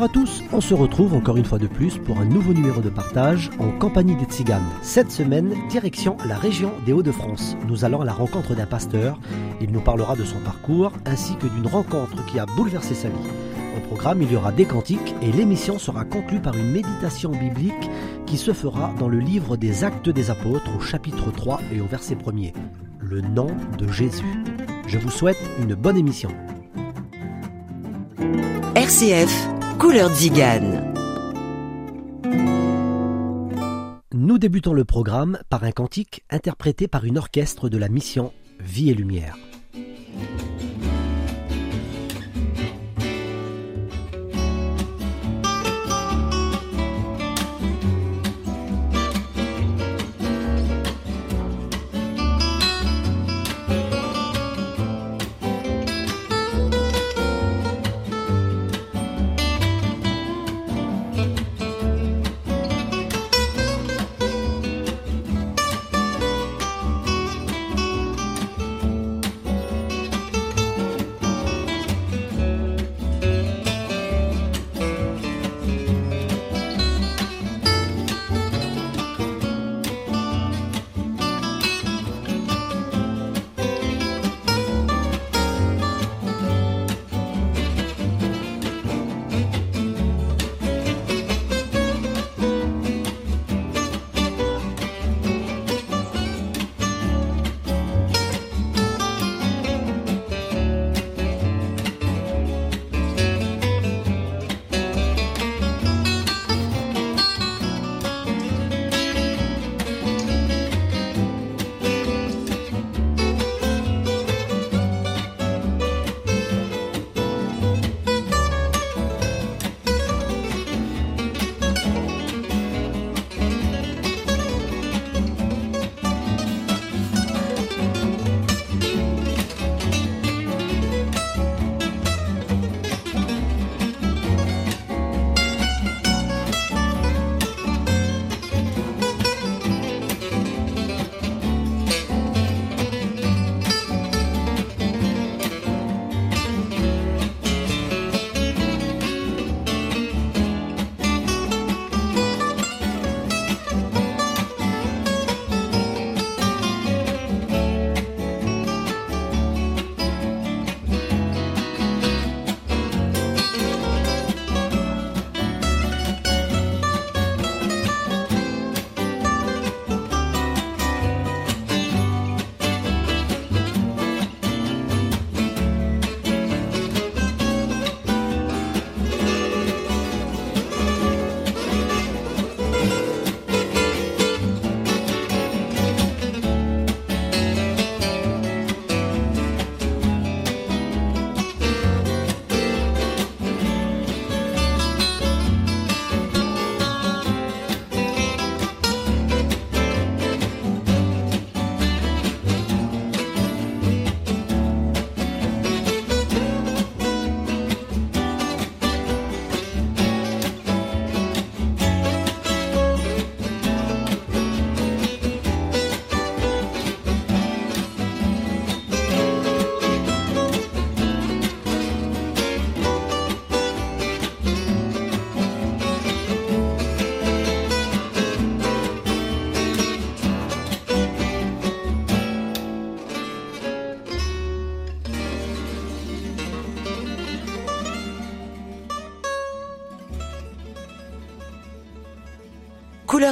Bonjour à tous, on se retrouve encore une fois de plus pour un nouveau numéro de partage en compagnie des Tziganes. Cette semaine, direction la région des Hauts-de-France. Nous allons à la rencontre d'un pasteur. Il nous parlera de son parcours ainsi que d'une rencontre qui a bouleversé sa vie. Au programme, il y aura des cantiques et l'émission sera conclue par une méditation biblique qui se fera dans le livre des Actes des Apôtres au chapitre 3 et au verset 1er. Le nom de Jésus. Je vous souhaite une bonne émission. RCF, Couleur Zigane. Nous débutons le programme par un cantique interprété par une orchestre de la mission Vie et Lumière.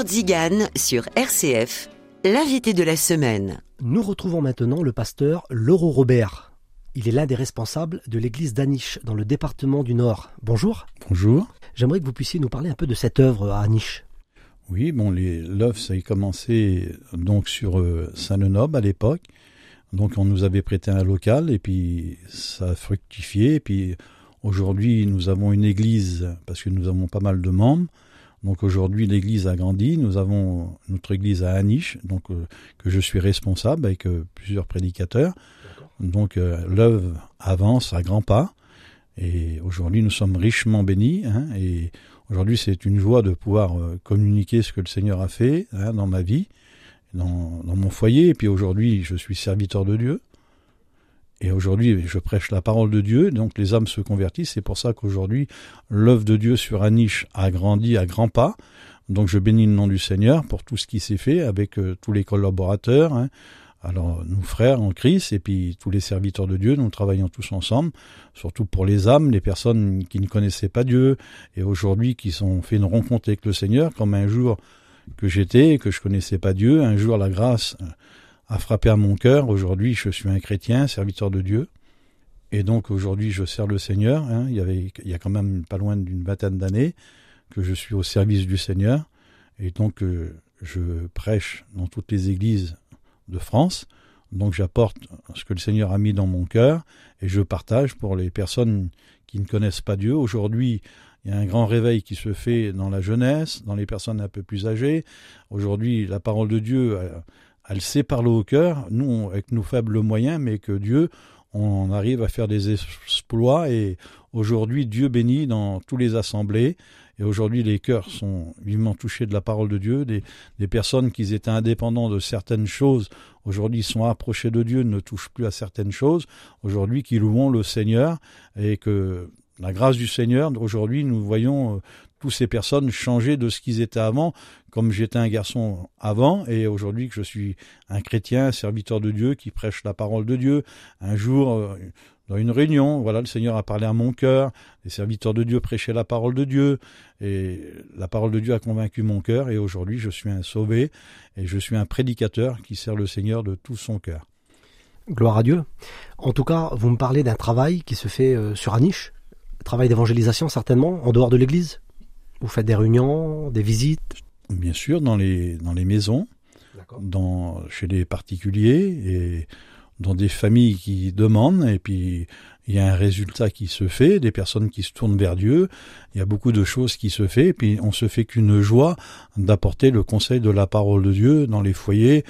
Zigane sur RCF, l'invité de la semaine. Nous retrouvons maintenant le pasteur Laurent Robert. Il est l'un des responsables de l'église d'Aniche dans le département du Nord. Bonjour. Bonjour. J'aimerais que vous puissiez nous parler un peu de cette œuvre à Aniche. Oui, bon, l'œuvre, ça a commencé donc sur euh, Saint-Lenoble à l'époque. Donc on nous avait prêté un local et puis ça a fructifié. Et puis aujourd'hui, nous avons une église parce que nous avons pas mal de membres. Donc aujourd'hui, l'église a grandi. Nous avons notre église à Aniche, donc euh, que je suis responsable avec euh, plusieurs prédicateurs. Donc euh, l'œuvre avance à grands pas. Et aujourd'hui, nous sommes richement bénis. Hein, et aujourd'hui, c'est une joie de pouvoir communiquer ce que le Seigneur a fait hein, dans ma vie, dans, dans mon foyer. Et puis aujourd'hui, je suis serviteur de Dieu. Et aujourd'hui, je prêche la parole de Dieu, donc les âmes se convertissent. C'est pour ça qu'aujourd'hui, l'œuvre de Dieu sur Aniche a grandi à grands pas. Donc je bénis le nom du Seigneur pour tout ce qui s'est fait avec euh, tous les collaborateurs. Hein. Alors nous frères en Christ et puis tous les serviteurs de Dieu, nous travaillons tous ensemble, surtout pour les âmes, les personnes qui ne connaissaient pas Dieu et aujourd'hui qui sont fait une rencontre avec le Seigneur, comme un jour que j'étais, que je connaissais pas Dieu, un jour la grâce a frappé à mon cœur. Aujourd'hui, je suis un chrétien, serviteur de Dieu. Et donc aujourd'hui, je sers le Seigneur. Hein. Il, y avait, il y a quand même pas loin d'une vingtaine d'années que je suis au service du Seigneur. Et donc, euh, je prêche dans toutes les églises de France. Donc, j'apporte ce que le Seigneur a mis dans mon cœur et je partage pour les personnes qui ne connaissent pas Dieu. Aujourd'hui, il y a un grand réveil qui se fait dans la jeunesse, dans les personnes un peu plus âgées. Aujourd'hui, la parole de Dieu euh, elle sait parler au cœur, nous, avec nos faibles moyens, mais que Dieu, on arrive à faire des exploits et aujourd'hui, Dieu bénit dans tous les assemblées. Et aujourd'hui, les cœurs sont vivement touchés de la parole de Dieu. Des, personnes qui étaient indépendants de certaines choses, aujourd'hui sont approchées de Dieu, ne touchent plus à certaines choses. Aujourd'hui, qui louons le Seigneur et que la grâce du Seigneur, aujourd'hui, nous voyons euh, toutes ces personnes changer de ce qu'ils étaient avant, comme j'étais un garçon avant, et aujourd'hui que je suis un chrétien, un serviteur de Dieu qui prêche la parole de Dieu. Un jour, euh, dans une réunion, voilà, le Seigneur a parlé à mon cœur, les serviteurs de Dieu prêchaient la parole de Dieu, et la parole de Dieu a convaincu mon cœur, et aujourd'hui je suis un sauvé, et je suis un prédicateur qui sert le Seigneur de tout son cœur. Gloire à Dieu. En tout cas, vous me parlez d'un travail qui se fait euh, sur Aniche, travail d'évangélisation certainement, en dehors de l'église? Vous faites des réunions, des visites Bien sûr, dans les, dans les maisons, dans, chez les particuliers et dans des familles qui demandent. Et puis, il y a un résultat qui se fait, des personnes qui se tournent vers Dieu. Il y a beaucoup de choses qui se fait. Et puis, on se fait qu'une joie d'apporter le conseil de la parole de Dieu dans les foyers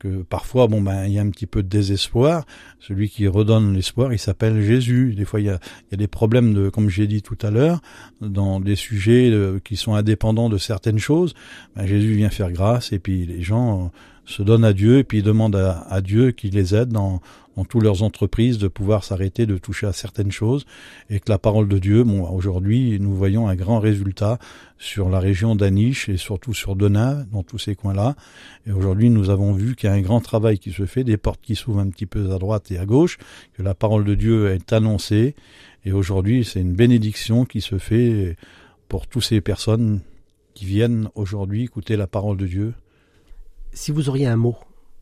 que parfois, bon ben, il y a un petit peu de désespoir. Celui qui redonne l'espoir, il s'appelle Jésus. Des fois, il y a, il y a des problèmes de, comme j'ai dit tout à l'heure, dans des sujets qui sont indépendants de certaines choses. Ben, Jésus vient faire grâce et puis les gens euh, se donnent à Dieu et puis demandent à, à Dieu qu'il les aide dans, dans toutes leurs entreprises de pouvoir s'arrêter de toucher à certaines choses et que la parole de Dieu, bon, aujourd'hui, nous voyons un grand résultat sur la région d'Aniche et surtout sur Denain, dans tous ces coins-là. Et aujourd'hui, nous avons vu qu'il y a un grand travail qui se fait, des portes qui s'ouvrent un petit peu à droite et à gauche, que la parole de Dieu est annoncée. Et aujourd'hui, c'est une bénédiction qui se fait pour toutes ces personnes qui viennent aujourd'hui écouter la parole de Dieu. Si vous auriez un mot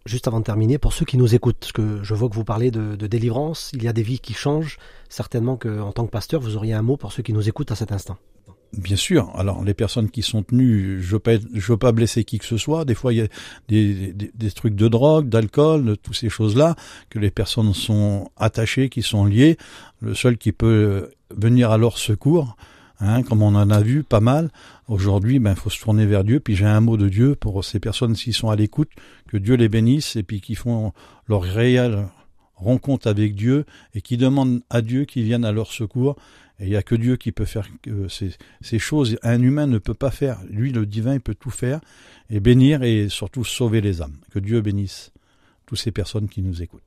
juste avant de terminer, pour ceux qui nous écoutent, parce que je vois que vous parlez de, délivrance, il y a des vies qui changent, certainement qu'en tant que pasteur, vous auriez un mot pour ceux qui nous écoutent à cet instant. Bien sûr. Alors les personnes qui sont tenues, je je veux pas blesser qui que ce soit. Des fois il y a des, des, trucs de drogue, d'alcool, de toutes ces choses-là que les personnes sont attachées, qui sont liées. Le seul qui peut venir à leur secours, Hein, comme on en a vu pas mal. Aujourd'hui, ben, faut se tourner vers Dieu. Puis j'ai un mot de Dieu pour ces personnes s'ils sont à l'écoute, que Dieu les bénisse et puis qui font leur réelle rencontre avec Dieu et qui demandent à Dieu qu'il vienne à leur secours. Et il n'y a que Dieu qui peut faire ces, choses. Un humain ne peut pas faire. Lui, le divin, il peut tout faire et bénir et surtout sauver les âmes. Que Dieu bénisse toutes ces personnes qui nous écoutent.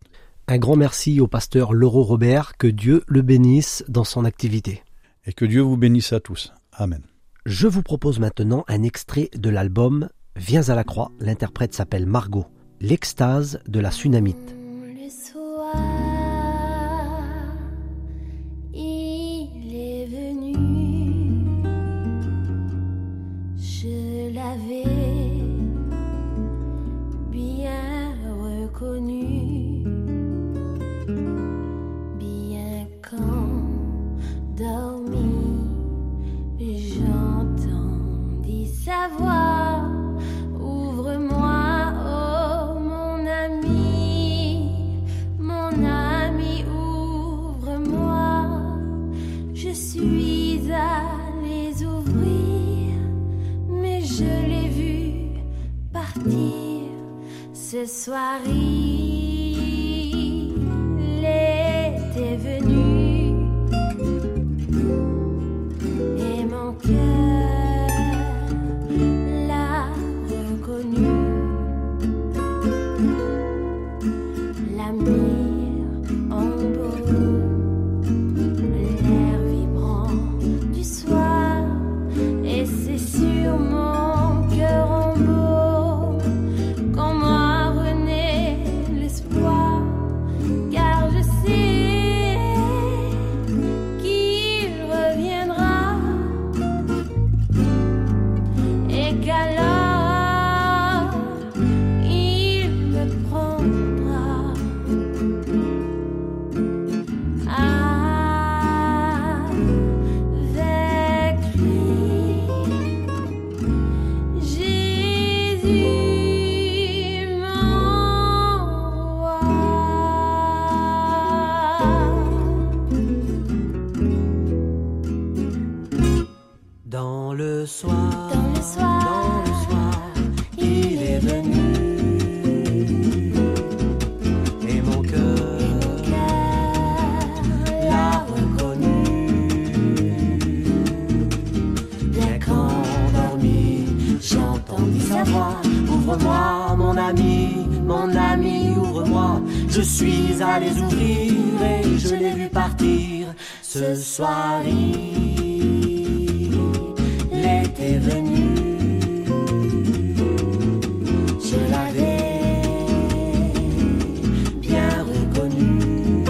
Un grand merci au pasteur Leroy Robert. Que Dieu le bénisse dans son activité et que Dieu vous bénisse à tous. Amen. Je vous propose maintenant un extrait de l'album Viens à la croix. L'interprète s'appelle Margot. L'extase de la tsunamite. Ouvre-moi, oh mon ami. Ce roi. Je suis allé ouvrir et je l'ai vu partir. Ce soir, il était venu. Je l'avais bien reconnu.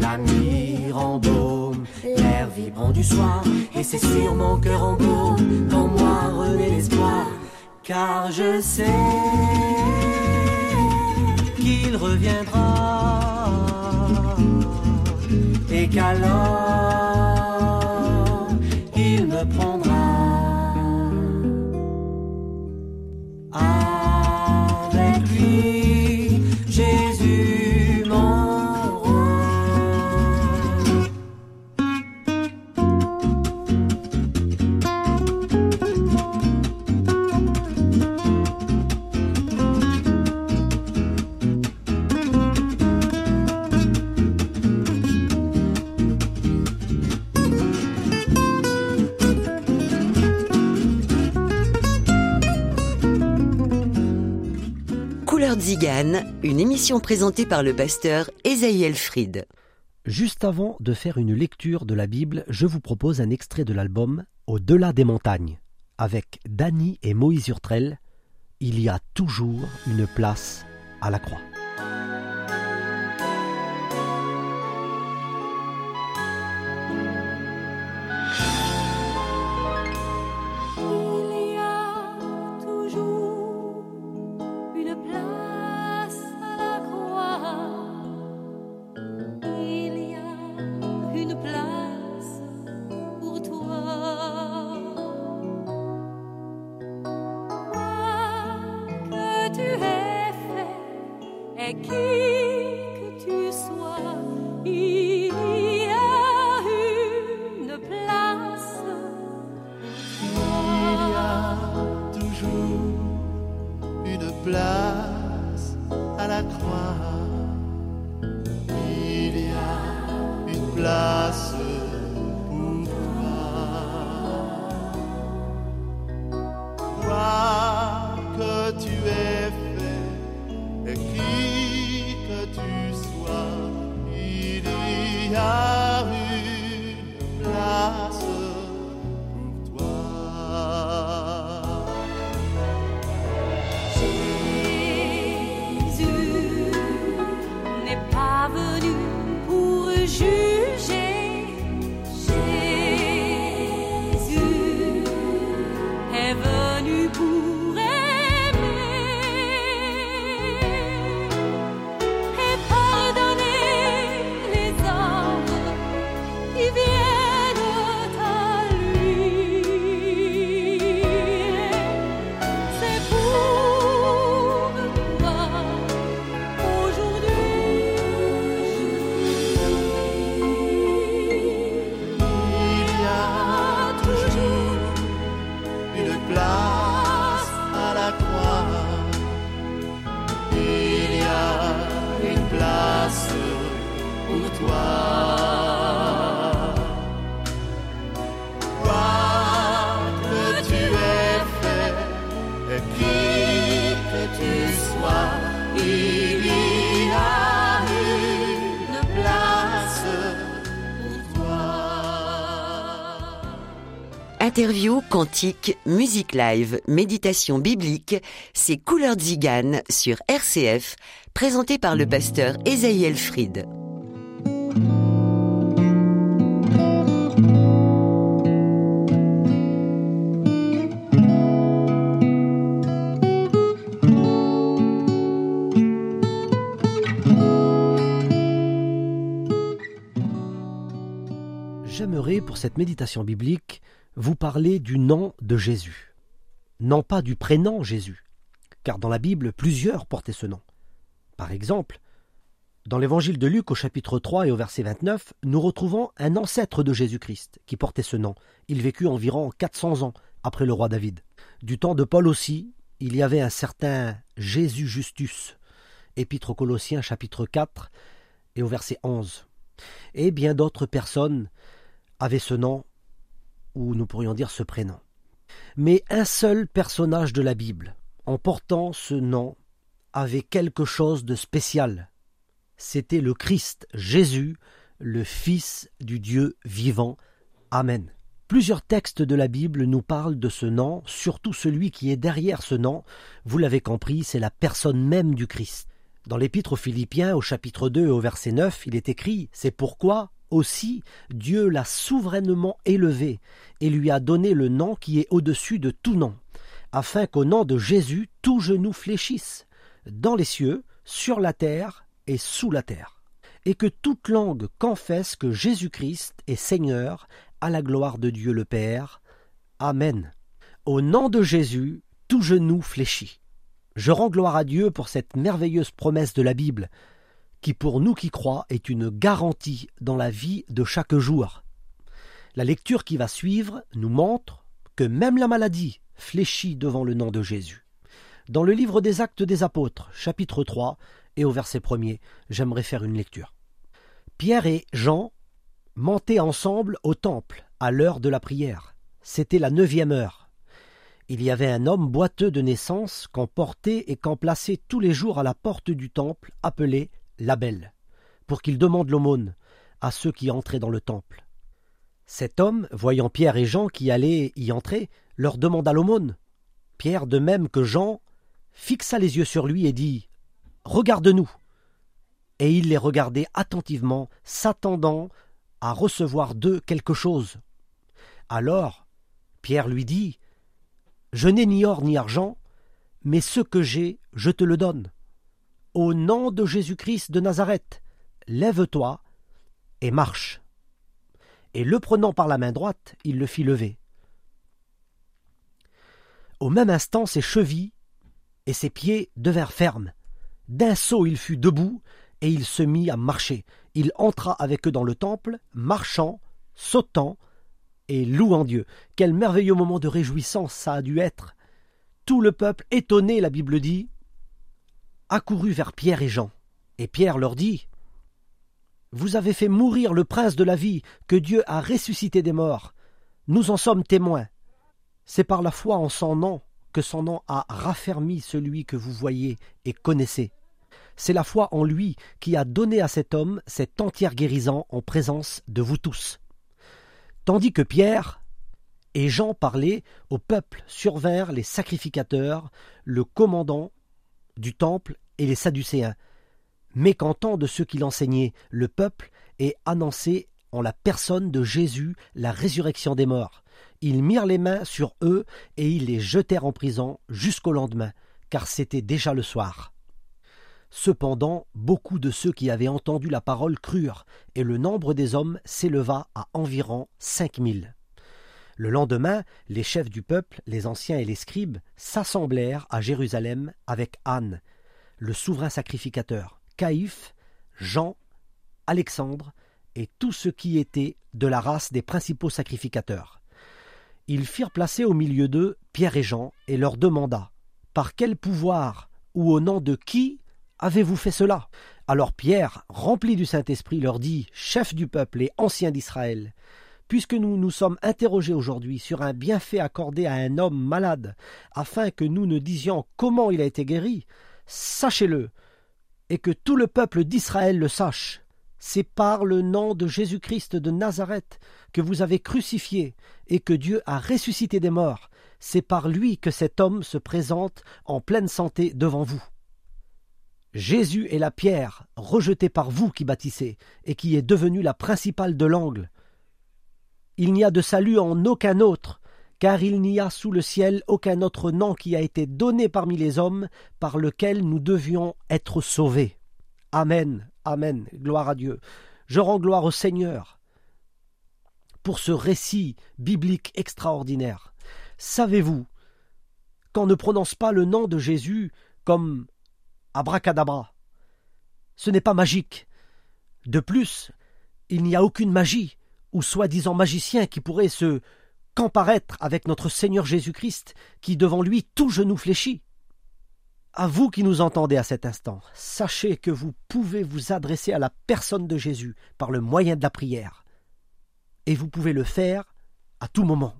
La mire en baume, l'air vibrant du soir, et c'est sur mon cœur en baume qu'en moi renaît l'espoir, car je sais qu'il reviendra et qu'alors il me prendra. Une émission présentée par le pasteur Esaïel Fried. Juste avant de faire une lecture de la Bible, je vous propose un extrait de l'album Au-delà des montagnes. Avec Dany et Moïse Urtrel, il y a toujours une place à la croix. Fait Interview, cantique, musique live, méditation biblique, c'est Couleur Zigane sur RCF, présenté par le pasteur Esaïel Fried. Pour cette méditation biblique, vous parler du nom de Jésus. Non pas du prénom Jésus, car dans la Bible, plusieurs portaient ce nom. Par exemple, dans l'évangile de Luc au chapitre 3 et au verset 29, nous retrouvons un ancêtre de Jésus-Christ qui portait ce nom. Il vécut environ 400 ans après le roi David. Du temps de Paul aussi, il y avait un certain Jésus Justus. Épître aux Colossiens chapitre 4 et au verset 11. Et bien d'autres personnes avaient ce nom ou nous pourrions dire ce prénom. Mais un seul personnage de la Bible, en portant ce nom, avait quelque chose de spécial. C'était le Christ, Jésus, le Fils du Dieu vivant. Amen. Plusieurs textes de la Bible nous parlent de ce nom, surtout celui qui est derrière ce nom. Vous l'avez compris, c'est la personne même du Christ. Dans l'Épître aux Philippiens, au chapitre 2 et au verset 9, il est écrit C'est pourquoi aussi, Dieu l'a souverainement élevé et lui a donné le nom qui est au-dessus de tout nom, afin qu'au nom de Jésus tout genou fléchisse, dans les cieux, sur la terre et sous la terre, et que toute langue confesse que Jésus-Christ est Seigneur, à la gloire de Dieu le Père. Amen. Au nom de Jésus, tout genou fléchit. Je rends gloire à Dieu pour cette merveilleuse promesse de la Bible, qui pour nous qui croient est une garantie dans la vie de chaque jour. La lecture qui va suivre nous montre que même la maladie fléchit devant le nom de Jésus. Dans le livre des Actes des Apôtres, chapitre 3, et au verset 1er, j'aimerais faire une lecture. Pierre et Jean montaient ensemble au temple à l'heure de la prière. C'était la neuvième heure. Il y avait un homme boiteux de naissance qu'on portait et qu'on plaçait tous les jours à la porte du temple, appelé la belle, pour qu'il demande l'aumône à ceux qui entraient dans le temple. Cet homme, voyant Pierre et Jean qui allaient y entrer, leur demanda l'aumône. Pierre, de même que Jean, fixa les yeux sur lui et dit Regarde-nous. Et il les regardait attentivement, s'attendant à recevoir d'eux quelque chose. Alors, Pierre lui dit Je n'ai ni or ni argent, mais ce que j'ai, je te le donne. Au nom de Jésus-Christ de Nazareth, lève-toi et marche. Et le prenant par la main droite, il le fit lever. Au même instant, ses chevilles et ses pieds devinrent fermes. D'un saut, il fut debout et il se mit à marcher. Il entra avec eux dans le temple, marchant, sautant et louant Dieu. Quel merveilleux moment de réjouissance ça a dû être. Tout le peuple, étonné, la Bible dit, accourut vers Pierre et Jean. Et Pierre leur dit Vous avez fait mourir le prince de la vie, que Dieu a ressuscité des morts. Nous en sommes témoins. C'est par la foi en son nom que son nom a raffermi celui que vous voyez et connaissez. C'est la foi en lui qui a donné à cet homme cette entière guérison en présence de vous tous. Tandis que Pierre et Jean parlaient, au peuple survinrent les sacrificateurs, le commandant du temple et les Sadducéens, mécontents de ceux qu'il enseignait, le peuple, et annoncé en la personne de Jésus la résurrection des morts. Ils mirent les mains sur eux et ils les jetèrent en prison jusqu'au lendemain, car c'était déjà le soir. Cependant, beaucoup de ceux qui avaient entendu la parole crurent, et le nombre des hommes s'éleva à environ cinq mille. Le lendemain, les chefs du peuple, les anciens et les scribes, s'assemblèrent à Jérusalem avec Anne, le souverain sacrificateur, Caïphe, Jean, Alexandre et tous ceux qui étaient de la race des principaux sacrificateurs. Ils firent placer au milieu d'eux Pierre et Jean et leur demanda Par quel pouvoir ou au nom de qui avez-vous fait cela? Alors Pierre, rempli du Saint-Esprit, leur dit Chef du peuple et ancien d'Israël, puisque nous nous sommes interrogés aujourd'hui sur un bienfait accordé à un homme malade, afin que nous ne disions comment il a été guéri, sachez-le, et que tout le peuple d'Israël le sache. C'est par le nom de Jésus-Christ de Nazareth que vous avez crucifié et que Dieu a ressuscité des morts. C'est par lui que cet homme se présente en pleine santé devant vous. Jésus est la pierre rejetée par vous qui bâtissez et qui est devenue la principale de l'angle. Il n'y a de salut en aucun autre, car il n'y a sous le ciel aucun autre nom qui a été donné parmi les hommes par lequel nous devions être sauvés. Amen. Amen. Gloire à Dieu. Je rends gloire au Seigneur pour ce récit biblique extraordinaire. Savez-vous qu'on ne prononce pas le nom de Jésus comme abracadabra Ce n'est pas magique. De plus, il n'y a aucune magie ou soi-disant magicien qui pourrait se comparaître avec notre Seigneur Jésus-Christ, qui devant lui tout genou fléchit. À vous qui nous entendez à cet instant, sachez que vous pouvez vous adresser à la personne de Jésus par le moyen de la prière. Et vous pouvez le faire à tout moment.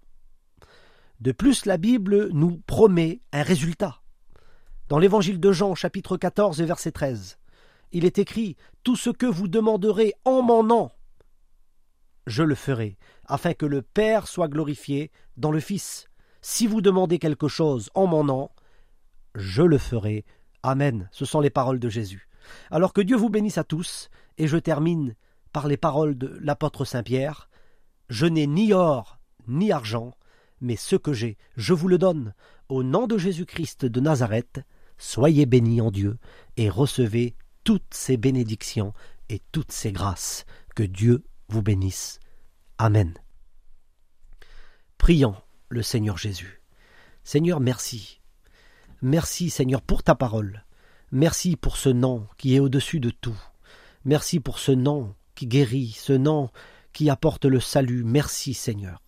De plus, la Bible nous promet un résultat. Dans l'évangile de Jean, chapitre 14, verset 13, il est écrit Tout ce que vous demanderez en mon nom, je le ferai, afin que le Père soit glorifié dans le Fils. Si vous demandez quelque chose en mon nom, je le ferai. Amen. Ce sont les paroles de Jésus. Alors que Dieu vous bénisse à tous, et je termine par les paroles de l'apôtre Saint Pierre. Je n'ai ni or ni argent, mais ce que j'ai, je vous le donne. Au nom de Jésus-Christ de Nazareth, soyez bénis en Dieu et recevez toutes ces bénédictions et toutes ces grâces. Que Dieu vous bénisse. Amen. Prions le Seigneur Jésus. Seigneur, merci Merci Seigneur pour ta parole. Merci pour ce nom qui est au-dessus de tout. Merci pour ce nom qui guérit, ce nom qui apporte le salut. Merci Seigneur.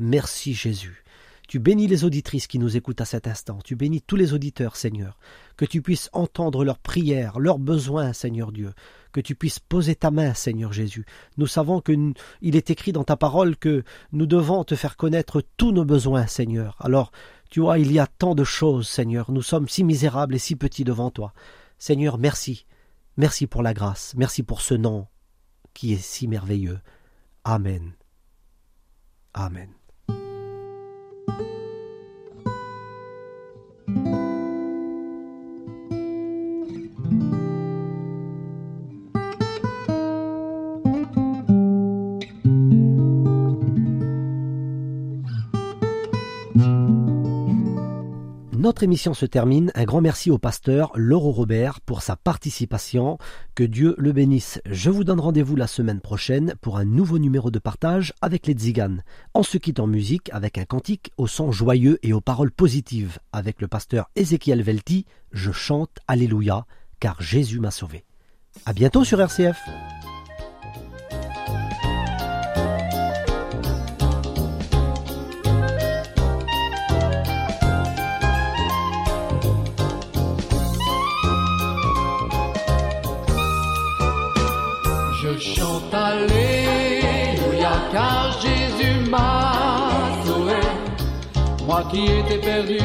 Merci Jésus. Tu bénis les auditrices qui nous écoutent à cet instant. Tu bénis tous les auditeurs, Seigneur. Que tu puisses entendre leurs prières, leurs besoins, Seigneur Dieu. Que tu puisses poser ta main, Seigneur Jésus. Nous savons que il est écrit dans ta parole que nous devons te faire connaître tous nos besoins, Seigneur. Alors, tu vois, il y a tant de choses, Seigneur. Nous sommes si misérables et si petits devant toi. Seigneur, merci. Merci pour la grâce. Merci pour ce nom qui est si merveilleux. Amen. Amen. Notre émission se termine. Un grand merci au pasteur Laurent Robert pour sa participation. Que Dieu le bénisse. Je vous donne rendez-vous la semaine prochaine pour un nouveau numéro de partage avec les Tziganes. On se quitte en musique avec un cantique au son joyeux et aux paroles positives avec le pasteur Ézéchiel Velti. Je chante Alléluia car Jésus m'a sauvé. À bientôt sur RCF. Je chante Alléluia car Jésus m'a sauvé. Moi qui étais perdu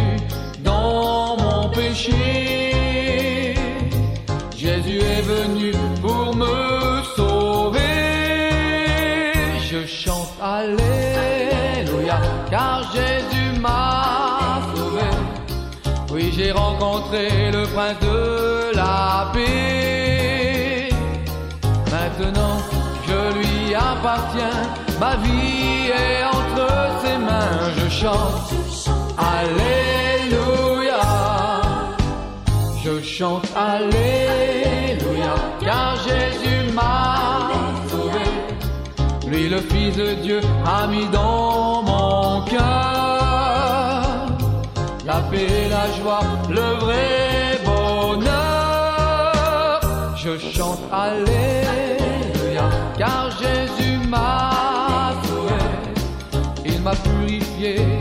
dans mon péché. Jésus est venu pour me sauver. Je chante Alléluia car Jésus m'a sauvé. Oui, j'ai rencontré le prince de la paix. Je lui appartiens. Ma vie est entre ses mains. Je chante Alléluia. Je chante Alléluia. Car Jésus m'a sauvé. Lui, le Fils de Dieu, a mis dans mon cœur la paix la joie, le vrai bonheur. Je chante Alléluia, yeah.